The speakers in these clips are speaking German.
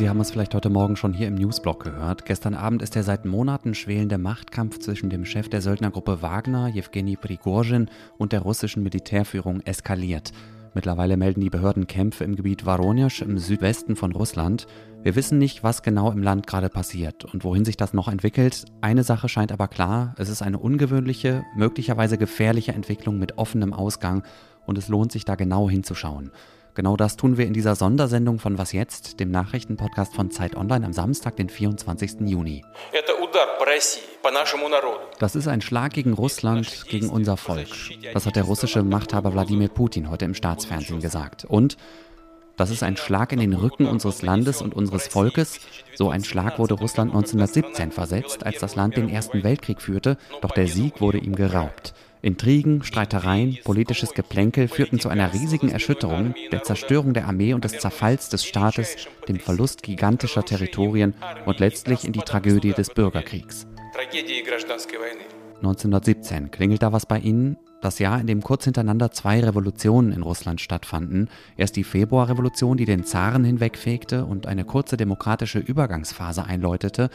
Sie haben es vielleicht heute Morgen schon hier im Newsblog gehört. Gestern Abend ist der seit Monaten schwelende Machtkampf zwischen dem Chef der Söldnergruppe Wagner, Jewgeni Prigozhin, und der russischen Militärführung eskaliert. Mittlerweile melden die Behörden Kämpfe im Gebiet Voronezh im Südwesten von Russland. Wir wissen nicht, was genau im Land gerade passiert und wohin sich das noch entwickelt. Eine Sache scheint aber klar, es ist eine ungewöhnliche, möglicherweise gefährliche Entwicklung mit offenem Ausgang und es lohnt sich da genau hinzuschauen. Genau das tun wir in dieser Sondersendung von Was jetzt, dem Nachrichtenpodcast von Zeit Online am Samstag, den 24. Juni. Das ist ein Schlag gegen Russland, gegen unser Volk. Das hat der russische Machthaber Wladimir Putin heute im Staatsfernsehen gesagt. Und das ist ein Schlag in den Rücken unseres Landes und unseres Volkes. So ein Schlag wurde Russland 1917 versetzt, als das Land den Ersten Weltkrieg führte, doch der Sieg wurde ihm geraubt. Intrigen, Streitereien, politisches Geplänkel führten zu einer riesigen Erschütterung, der Zerstörung der Armee und des Zerfalls des Staates, dem Verlust gigantischer Territorien und letztlich in die Tragödie des Bürgerkriegs. 1917, klingelt da was bei Ihnen? Das Jahr, in dem kurz hintereinander zwei Revolutionen in Russland stattfanden. Erst die Februarrevolution, die den Zaren hinwegfegte und eine kurze demokratische Übergangsphase einläutete,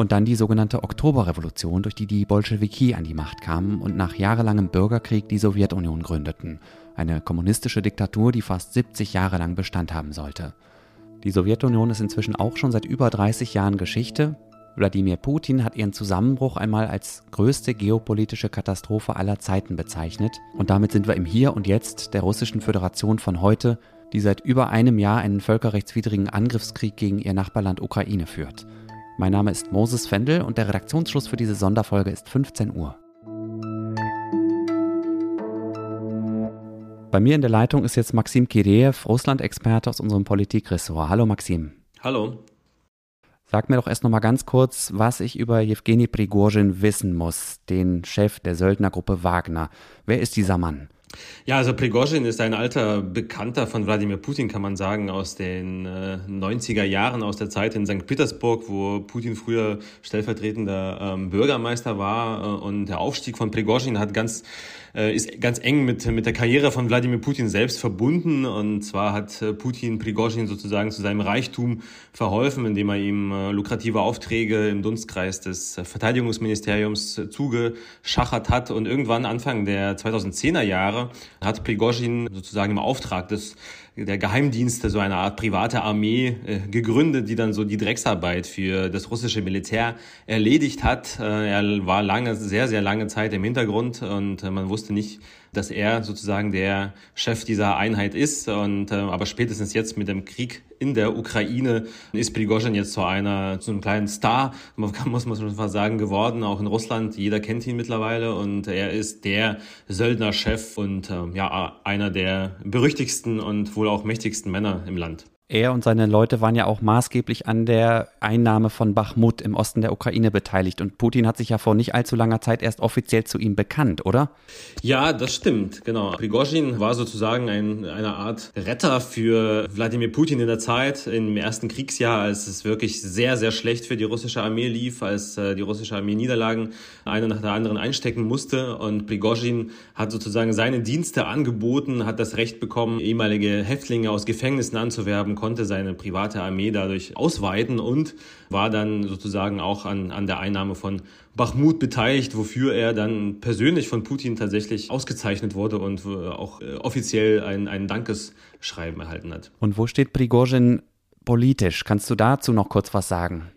und dann die sogenannte Oktoberrevolution, durch die die Bolschewiki an die Macht kamen und nach jahrelangem Bürgerkrieg die Sowjetunion gründeten. Eine kommunistische Diktatur, die fast 70 Jahre lang Bestand haben sollte. Die Sowjetunion ist inzwischen auch schon seit über 30 Jahren Geschichte. Wladimir Putin hat ihren Zusammenbruch einmal als größte geopolitische Katastrophe aller Zeiten bezeichnet. Und damit sind wir im Hier und Jetzt der Russischen Föderation von heute, die seit über einem Jahr einen völkerrechtswidrigen Angriffskrieg gegen ihr Nachbarland Ukraine führt. Mein Name ist Moses Fendel und der Redaktionsschluss für diese Sonderfolge ist 15 Uhr. Bei mir in der Leitung ist jetzt Maxim Kireev, Russland-Experte aus unserem Politikressort. Hallo Maxim. Hallo. Sag mir doch erst noch mal ganz kurz, was ich über Jewgeni Prigozhin wissen muss, den Chef der Söldnergruppe Wagner. Wer ist dieser Mann? Ja, also Prigozhin ist ein alter Bekannter von Wladimir Putin, kann man sagen, aus den äh, 90er Jahren, aus der Zeit in St. Petersburg, wo Putin früher stellvertretender ähm, Bürgermeister war. Äh, und der Aufstieg von Prigozhin hat ganz äh, ist ganz eng mit, mit der Karriere von Wladimir Putin selbst verbunden. Und zwar hat äh, Putin Prigozhin sozusagen zu seinem Reichtum verholfen, indem er ihm äh, lukrative Aufträge im Dunstkreis des Verteidigungsministeriums zugeschachert hat. Und irgendwann Anfang der 2010er Jahre hat Prigozhin sozusagen im Auftrag des der Geheimdienste, so eine Art private Armee äh, gegründet, die dann so die Drecksarbeit für das russische Militär erledigt hat. Äh, er war lange, sehr, sehr lange Zeit im Hintergrund und äh, man wusste nicht, dass er sozusagen der Chef dieser Einheit ist. Und äh, aber spätestens jetzt mit dem Krieg in der Ukraine ist Prigozhin jetzt zu einer zu einem kleinen Star, muss man schon fast sagen, geworden, auch in Russland. Jeder kennt ihn mittlerweile und er ist der Söldnerchef und äh, ja einer der berüchtigsten und wohl auch mächtigsten Männer im Land. Er und seine Leute waren ja auch maßgeblich an der Einnahme von Bachmut im Osten der Ukraine beteiligt. Und Putin hat sich ja vor nicht allzu langer Zeit erst offiziell zu ihm bekannt, oder? Ja, das stimmt, genau. Prigozhin war sozusagen ein, eine Art Retter für Wladimir Putin in der Zeit, im ersten Kriegsjahr, als es wirklich sehr, sehr schlecht für die russische Armee lief, als äh, die russische Armee Niederlagen eine nach der anderen einstecken musste. Und Prigozhin hat sozusagen seine Dienste angeboten, hat das Recht bekommen, ehemalige Häftlinge aus Gefängnissen anzuwerben, konnte seine private Armee dadurch ausweiten und war dann sozusagen auch an, an der Einnahme von Bachmut beteiligt, wofür er dann persönlich von Putin tatsächlich ausgezeichnet wurde und äh, auch äh, offiziell ein, ein Dankesschreiben erhalten hat. Und wo steht Prigozhin politisch? Kannst du dazu noch kurz was sagen?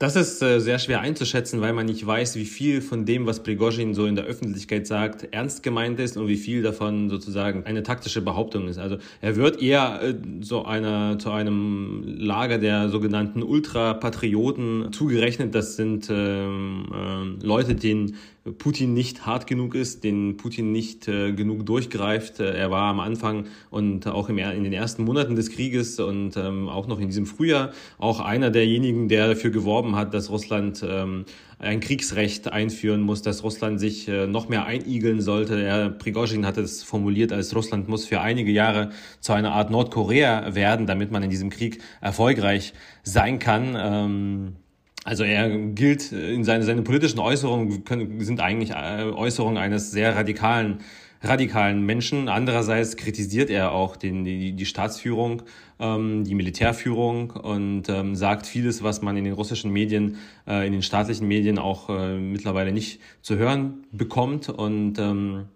Das ist äh, sehr schwer einzuschätzen, weil man nicht weiß, wie viel von dem, was Prigozhin so in der Öffentlichkeit sagt, ernst gemeint ist und wie viel davon sozusagen eine taktische Behauptung ist. Also er wird eher äh, so einer, zu einem Lager der sogenannten Ultrapatrioten zugerechnet. Das sind ähm, äh, Leute, denen Putin nicht hart genug ist, den Putin nicht äh, genug durchgreift. Äh, er war am Anfang und auch im, in den ersten Monaten des Krieges und ähm, auch noch in diesem Frühjahr auch einer derjenigen, der dafür geworben hat, dass Russland ähm, ein Kriegsrecht einführen muss, dass Russland sich äh, noch mehr einigeln sollte. Er, Prigozhin hat es formuliert, als Russland muss für einige Jahre zu einer Art Nordkorea werden, damit man in diesem Krieg erfolgreich sein kann. Ähm, also er gilt in seine, seine politischen Äußerungen können, sind eigentlich äh, Äußerungen eines sehr radikalen radikalen Menschen. Andererseits kritisiert er auch den, die, die Staatsführung, ähm, die Militärführung und ähm, sagt vieles, was man in den russischen Medien, äh, in den staatlichen Medien auch äh, mittlerweile nicht zu hören bekommt. Und ähm,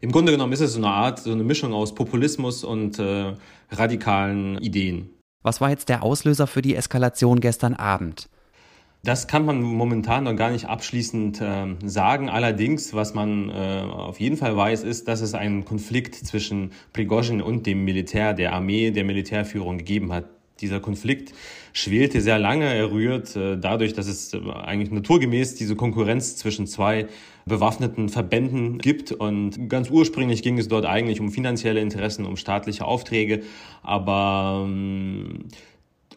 im Grunde genommen ist es so eine Art, so eine Mischung aus Populismus und äh, radikalen Ideen. Was war jetzt der Auslöser für die Eskalation gestern Abend? Das kann man momentan noch gar nicht abschließend äh, sagen. Allerdings, was man äh, auf jeden Fall weiß, ist, dass es einen Konflikt zwischen Prigozhin und dem Militär, der Armee, der Militärführung gegeben hat. Dieser Konflikt schwelte sehr lange. Er rührt äh, dadurch, dass es äh, eigentlich naturgemäß diese Konkurrenz zwischen zwei bewaffneten Verbänden gibt. Und ganz ursprünglich ging es dort eigentlich um finanzielle Interessen, um staatliche Aufträge. Aber ähm,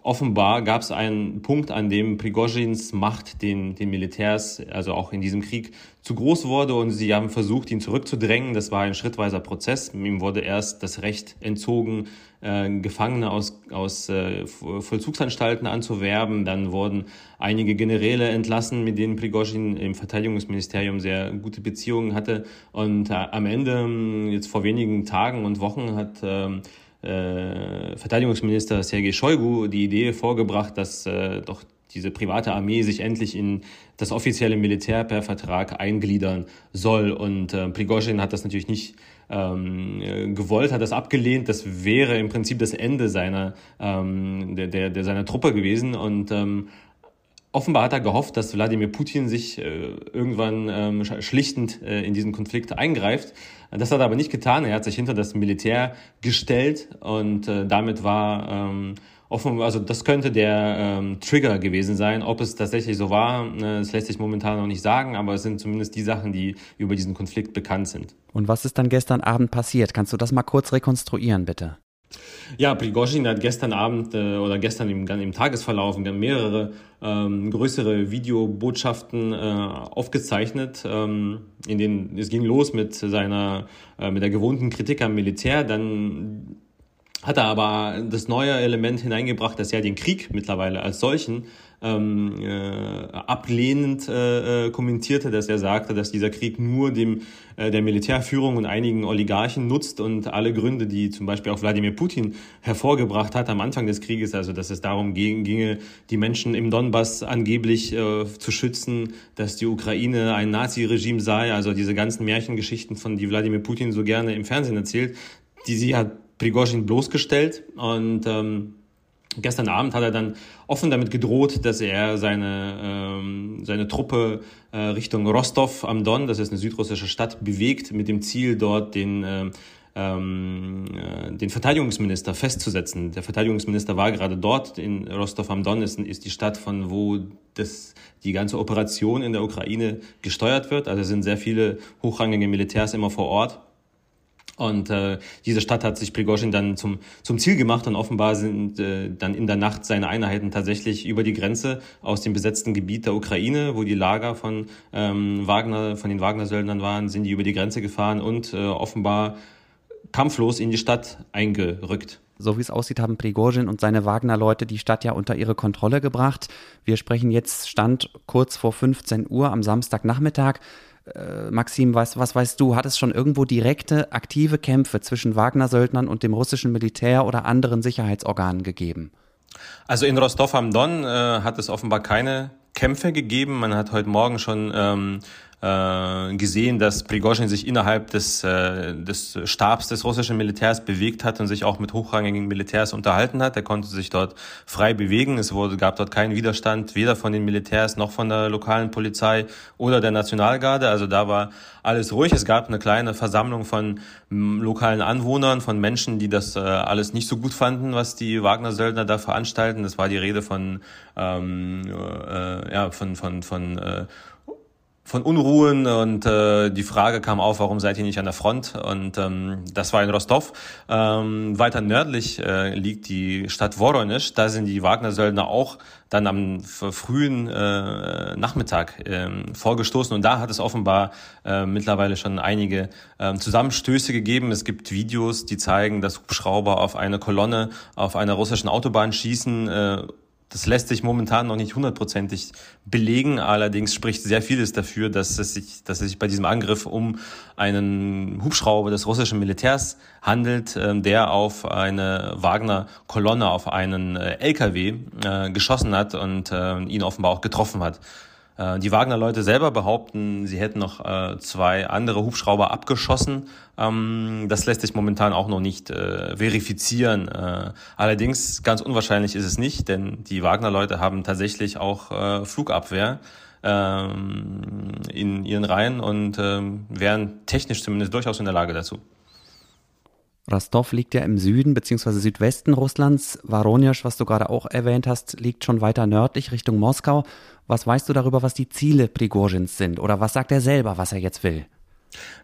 offenbar gab es einen Punkt, an dem Prigozhins Macht den, den Militärs, also auch in diesem Krieg, zu groß wurde und sie haben versucht, ihn zurückzudrängen. Das war ein schrittweiser Prozess. Ihm wurde erst das Recht entzogen, äh, Gefangene aus, aus äh, Vollzugsanstalten anzuwerben. Dann wurden einige Generäle entlassen, mit denen Prigozhin im Verteidigungsministerium sehr gute Beziehungen hatte. Und äh, am Ende, jetzt vor wenigen Tagen und Wochen, hat äh, äh, Verteidigungsminister Sergei Shoigu die Idee vorgebracht, dass äh, doch diese private Armee sich endlich in das offizielle Militär per Vertrag eingliedern soll. Und äh, Prigozhin hat das natürlich nicht ähm, gewollt, hat das abgelehnt. Das wäre im Prinzip das Ende seiner, ähm, der, der, der seiner Truppe gewesen. Und ähm, Offenbar hat er gehofft, dass Wladimir Putin sich äh, irgendwann ähm, schlichtend äh, in diesen Konflikt eingreift. Das hat er aber nicht getan. Er hat sich hinter das Militär gestellt und äh, damit war ähm, offen, also das könnte der ähm, Trigger gewesen sein. Ob es tatsächlich so war, äh, das lässt sich momentan noch nicht sagen, aber es sind zumindest die Sachen, die über diesen Konflikt bekannt sind. Und was ist dann gestern Abend passiert? Kannst du das mal kurz rekonstruieren, bitte? Ja, Prigozhin hat gestern Abend äh, oder gestern im, im Tagesverlauf mehrere ähm, größere Videobotschaften äh, aufgezeichnet, ähm, in denen es ging los mit seiner äh, mit der gewohnten Kritik am Militär, dann hat er aber das neue Element hineingebracht, dass er den Krieg mittlerweile als solchen ähm, äh, ablehnend äh, äh, kommentierte, dass er sagte, dass dieser Krieg nur dem äh, der Militärführung und einigen Oligarchen nutzt und alle Gründe, die zum Beispiel auch Wladimir Putin hervorgebracht hat am Anfang des Krieges, also dass es darum ginge, die Menschen im Donbass angeblich äh, zu schützen, dass die Ukraine ein Nazi-Regime sei, also diese ganzen Märchengeschichten, von die Wladimir Putin so gerne im Fernsehen erzählt, die sie hat Prigozhin bloßgestellt und ähm, Gestern Abend hat er dann offen damit gedroht, dass er seine, ähm, seine Truppe äh, Richtung Rostov am Don, das ist eine südrussische Stadt, bewegt, mit dem Ziel, dort den, äh, ähm, äh, den Verteidigungsminister festzusetzen. Der Verteidigungsminister war gerade dort, in Rostov am Don ist, ist die Stadt, von wo das, die ganze Operation in der Ukraine gesteuert wird. Also sind sehr viele hochrangige Militärs immer vor Ort. Und äh, diese Stadt hat sich Prigozhin dann zum, zum Ziel gemacht und offenbar sind äh, dann in der Nacht seine Einheiten tatsächlich über die Grenze aus dem besetzten Gebiet der Ukraine, wo die Lager von ähm, Wagner, von den Wagner-Söldnern waren, sind die über die Grenze gefahren und äh, offenbar kampflos in die Stadt eingerückt. So wie es aussieht, haben Prigozhin und seine Wagner-Leute die Stadt ja unter ihre Kontrolle gebracht. Wir sprechen jetzt Stand kurz vor 15 Uhr am Samstagnachmittag. Äh, Maxim, was, was weißt du, hat es schon irgendwo direkte, aktive Kämpfe zwischen Wagner-Söldnern und dem russischen Militär oder anderen Sicherheitsorganen gegeben? Also in Rostov am Don äh, hat es offenbar keine Kämpfe gegeben. Man hat heute Morgen schon ähm, äh, gesehen, dass Prigozhin sich innerhalb des, äh, des Stabs des russischen Militärs bewegt hat und sich auch mit hochrangigen Militärs unterhalten hat. Er konnte sich dort frei bewegen. Es wurde, gab dort keinen Widerstand, weder von den Militärs noch von der lokalen Polizei oder der Nationalgarde. Also da war alles ruhig. Es gab eine kleine Versammlung von lokalen Anwohnern, von Menschen, die das äh, alles nicht so gut fanden, was die Wagner-Söldner da veranstalten. Das war die Rede von, ähm, äh, ja, von, von, von äh, von Unruhen und äh, die Frage kam auf, warum seid ihr nicht an der Front? Und ähm, das war in Rostov. Ähm, weiter nördlich äh, liegt die Stadt Voronezh. Da sind die Wagner-Söldner auch dann am frühen äh, Nachmittag äh, vorgestoßen. Und da hat es offenbar äh, mittlerweile schon einige äh, Zusammenstöße gegeben. Es gibt Videos, die zeigen, dass Hubschrauber auf eine Kolonne auf einer russischen Autobahn schießen. Äh, Das lässt sich momentan noch nicht hundertprozentig belegen. Allerdings spricht sehr vieles dafür, dass es sich, dass es sich bei diesem Angriff um einen Hubschrauber des russischen Militärs handelt, ähm, der auf eine Wagner-Kolonne, auf einen äh, LKW äh, geschossen hat und äh, ihn offenbar auch getroffen hat. Äh, die Wagner-Leute selber behaupten, sie hätten noch äh, zwei andere Hubschrauber abgeschossen. Ähm, das lässt sich momentan auch noch nicht äh, verifizieren. allerdings ganz unwahrscheinlich ist es nicht, denn die Wagner-Leute haben tatsächlich auch Flugabwehr ähm, in ihren Reihen und ähm, wären technisch zumindest durchaus in der Lage dazu. Rostov liegt ja im Süden bzw. Südwesten Russlands. Voronezh, was du gerade auch erwähnt hast, liegt schon weiter nördlich Richtung Moskau. Was weißt du darüber, was die Ziele Prigozhins sind? Oder was sagt er selber, was er jetzt will?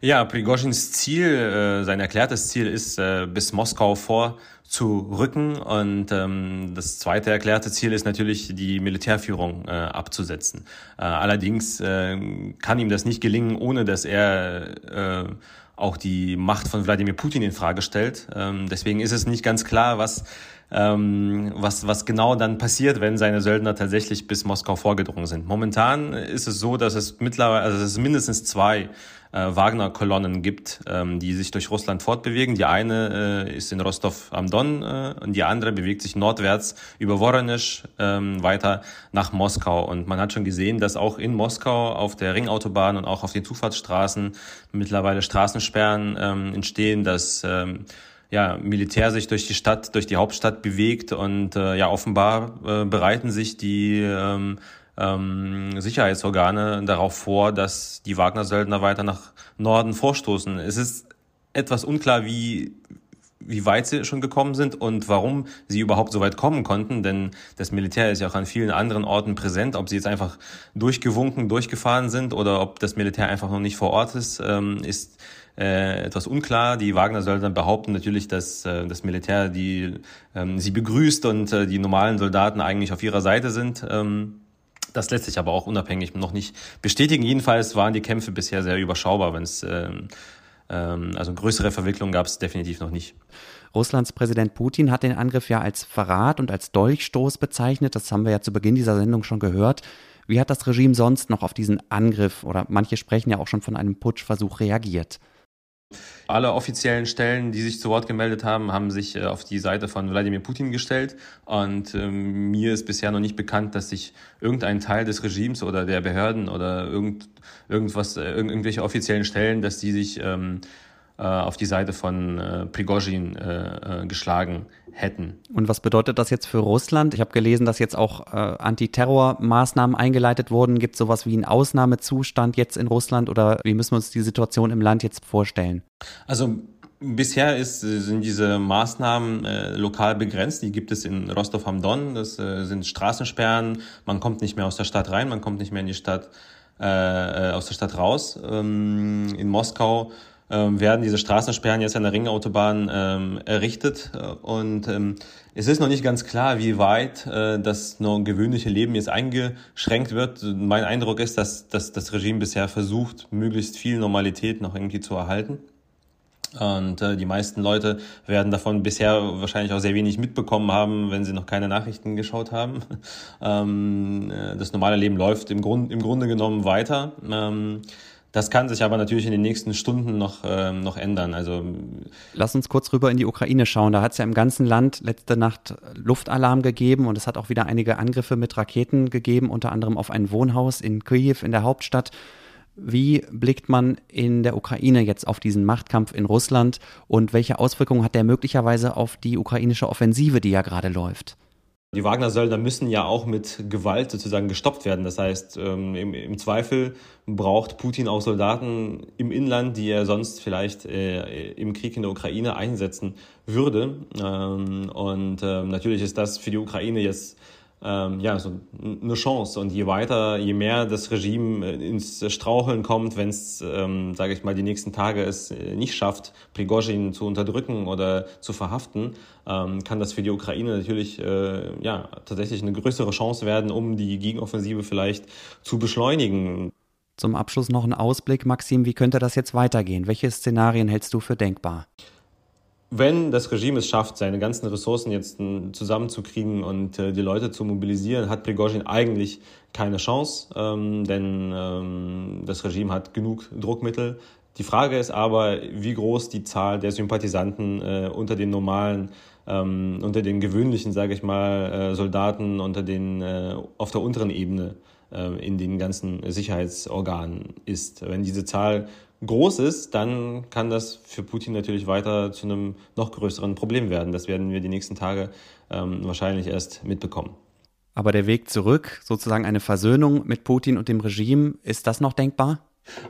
Ja, Prigozhins Ziel, äh, sein erklärtes Ziel ist, äh, bis Moskau vorzurücken. Und ähm, das zweite erklärte Ziel ist natürlich, die Militärführung äh, abzusetzen. Äh, allerdings äh, kann ihm das nicht gelingen, ohne dass er äh, auch die Macht von Wladimir Putin in Frage stellt. Ähm, deswegen ist es nicht ganz klar, was, ähm, was, was genau dann passiert, wenn seine Söldner tatsächlich bis Moskau vorgedrungen sind. Momentan ist es so, dass es mittlerweile, also es mindestens zwei äh, Wagner-Kolonnen gibt, ähm, die sich durch Russland fortbewegen. Die eine äh, ist in Rostov am Don äh, und die andere bewegt sich nordwärts über Voronezh ähm, weiter nach Moskau. Und man hat schon gesehen, dass auch in Moskau auf der Ringautobahn und auch auf den Zufahrtsstraßen mittlerweile Straßensperren ähm, entstehen, dass ähm, ja, Militär sich durch die Stadt, durch die Hauptstadt bewegt und äh, ja, offenbar äh, bereiten sich die ähm, ähm, Sicherheitsorgane darauf vor, dass die Wagner-Söldner weiter nach Norden vorstoßen. Es ist etwas unklar, wie, wie weit sie schon gekommen sind und warum sie überhaupt so weit kommen konnten, denn das Militär ist ja auch an vielen anderen Orten präsent. Ob sie jetzt einfach durchgewunken, durchgefahren sind oder ob das Militär einfach noch nicht vor Ort ist, ähm, ist äh, etwas unklar. Die Wagner-Söldner behaupten natürlich, dass äh, das Militär die ähm, sie begrüßt und äh, die normalen Soldaten eigentlich auf ihrer Seite sind. Ähm, das lässt sich aber auch unabhängig noch nicht bestätigen. Jedenfalls waren die Kämpfe bisher sehr überschaubar, wenn es ähm, also größere Verwicklungen gab es definitiv noch nicht. Russlands Präsident Putin hat den Angriff ja als Verrat und als Dolchstoß bezeichnet. Das haben wir ja zu Beginn dieser Sendung schon gehört. Wie hat das Regime sonst noch auf diesen Angriff oder manche sprechen ja auch schon von einem Putschversuch reagiert? Alle offiziellen Stellen, die sich zu Wort gemeldet haben, haben sich äh, auf die Seite von Wladimir Putin gestellt. Und ähm, mir ist bisher noch nicht bekannt, dass sich irgendein Teil des Regimes oder der Behörden oder irgend, irgendwas, äh, irgendwelche offiziellen Stellen, dass die sich ähm, äh, auf die Seite von äh, Prigozhin äh, äh, geschlagen hätten. Und was bedeutet das jetzt für Russland? Ich habe gelesen, dass jetzt auch äh, Antiterrormaßnahmen eingeleitet wurden. Gibt es sowas wie einen Ausnahmezustand jetzt in Russland oder wie müssen wir uns die Situation im Land jetzt vorstellen? Also Bisher ist, sind diese Maßnahmen äh, lokal begrenzt. Die gibt es in Rostov am Don. Das äh, sind Straßensperren. Man kommt nicht mehr aus der Stadt rein, man kommt nicht mehr in die Stadt, äh, aus der Stadt raus. Ähm, in Moskau ähm, werden diese Straßensperren jetzt an der Ringautobahn ähm, errichtet. Und ähm, es ist noch nicht ganz klar, wie weit äh, das noch gewöhnliche Leben jetzt eingeschränkt wird. Mein Eindruck ist, dass, dass das Regime bisher versucht, möglichst viel Normalität noch irgendwie zu erhalten. Und äh, die meisten Leute werden davon bisher wahrscheinlich auch sehr wenig mitbekommen haben, wenn sie noch keine Nachrichten geschaut haben. ähm, äh, das normale Leben läuft im, Grund, im Grunde genommen weiter. Ähm, das kann sich aber natürlich in den nächsten Stunden noch, ähm, noch ändern. Also Lass uns kurz rüber in die Ukraine schauen. Da hat es ja im ganzen Land letzte Nacht Luftalarm gegeben und es hat auch wieder einige Angriffe mit Raketen gegeben, unter anderem auf ein Wohnhaus in Kiew in der Hauptstadt. Wie blickt man in der Ukraine jetzt auf diesen Machtkampf in Russland und welche Auswirkungen hat der möglicherweise auf die ukrainische Offensive, die ja gerade läuft? Die Wagner-Söldner müssen ja auch mit Gewalt sozusagen gestoppt werden. Das heißt, ähm, im, Zweifel braucht Putin auch Soldaten im Inland, die er sonst vielleicht äh, im Krieg in der Ukraine einsetzen würde. Ähm, und äh, natürlich ist das für die Ukraine jetzt ähm, ja, so eine Chance. Und je weiter, je mehr das Regime äh, ins Straucheln kommt, wenn es, ähm, sage ich mal, die nächsten Tage es äh, nicht schafft, Prigozhin zu unterdrücken oder zu verhaften, ähm, kann das für die Ukraine natürlich äh, ja, tatsächlich eine größere Chance werden, um die Gegenoffensive vielleicht zu beschleunigen. Zum Abschluss noch ein Ausblick, Maxim, wie könnte das jetzt weitergehen? Welche Szenarien hältst du für denkbar? Wenn das Regime es schafft, seine ganzen Ressourcen jetzt hm, zusammenzukriegen und äh, die Leute zu mobilisieren, hat Prigozhin eigentlich keine Chance, ähm, denn ähm, das Regime hat genug Druckmittel. Die Frage ist aber, wie groß die Zahl der Sympathisanten äh, unter den normalen, ähm, unter den gewöhnlichen, sage ich mal, äh, Soldaten, unter den auf der unteren Ebene äh, in den ganzen Sicherheitsorganen ist. Wenn diese Zahl groß ist, dann kann das für Putin natürlich weiter zu einem noch größeren Problem werden. Das werden wir die nächsten Tage ähm, wahrscheinlich erst mitbekommen. Aber der Weg zurück, sozusagen eine Versöhnung mit Putin und dem Regime, ist das noch denkbar?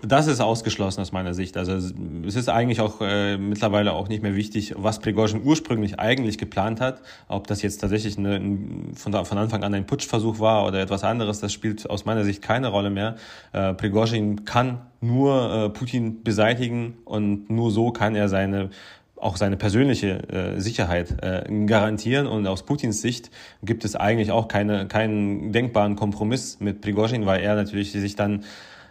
Das ist ausgeschlossen aus meiner Sicht. Also es ist eigentlich auch äh, mittlerweile auch nicht mehr wichtig, was Prigozhin ursprünglich eigentlich geplant hat. Ob das jetzt tatsächlich eine, ein, von, von, Anfang an ein Putschversuch war oder etwas anderes, das spielt aus meiner Sicht keine Rolle mehr. Äh, Prigozhin kann nur äh, Putin beseitigen und nur so kann er seine auch seine persönliche äh, Sicherheit äh, garantieren. Und aus Putins Sicht gibt es eigentlich auch keine, keinen denkbaren Kompromiss mit Prigozhin, weil er natürlich sich dann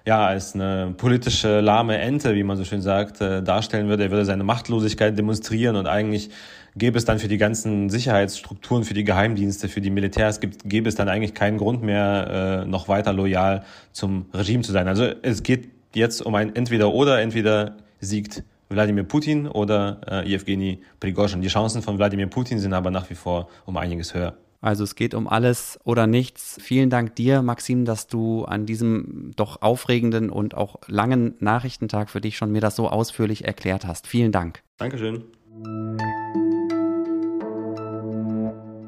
ja, als eine politische lahme Ente, wie man so schön sagt, äh, darstellen würde. Er würde seine Machtlosigkeit demonstrieren und eigentlich gäbe es dann für die ganzen Sicherheitsstrukturen, für die Geheimdienste, für die Militärs, gibt, gäbe es dann eigentlich keinen Grund mehr, äh, noch weiter loyal zum Regime zu sein. Also es geht jetzt um ein Entweder-Oder, entweder siegt Wladimir Putin oder äh, Evgeny Prigozhin. Die Chancen von Wladimir Putin sind aber nach wie vor um einiges höher. Also es geht um alles oder nichts. Vielen Dank dir, Maxim, dass du an diesem doch aufregenden und auch langen Nachrichtentag für dich schon mir das so ausführlich erklärt hast. Vielen Dank. Dankeschön.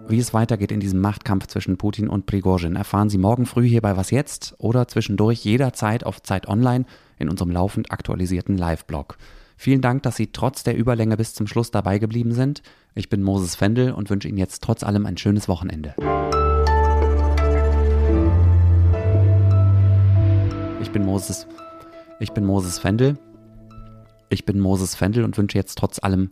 Wie es weitergeht in diesem Machtkampf zwischen Putin und Prigozhin, erfahren Sie morgen früh hier bei Was Jetzt oder zwischendurch jederzeit auf Zeit Online in unserem laufend aktualisierten Live-Blog. Vielen Dank, dass Sie trotz der Überlänge bis zum Schluss dabei geblieben sind. Ich bin Moses Fendel und wünsche Ihnen jetzt trotz allem ein schönes Wochenende. Ich bin Moses. Ich bin Moses Fendel. Ich bin Moses Fendel und wünsche jetzt trotz allem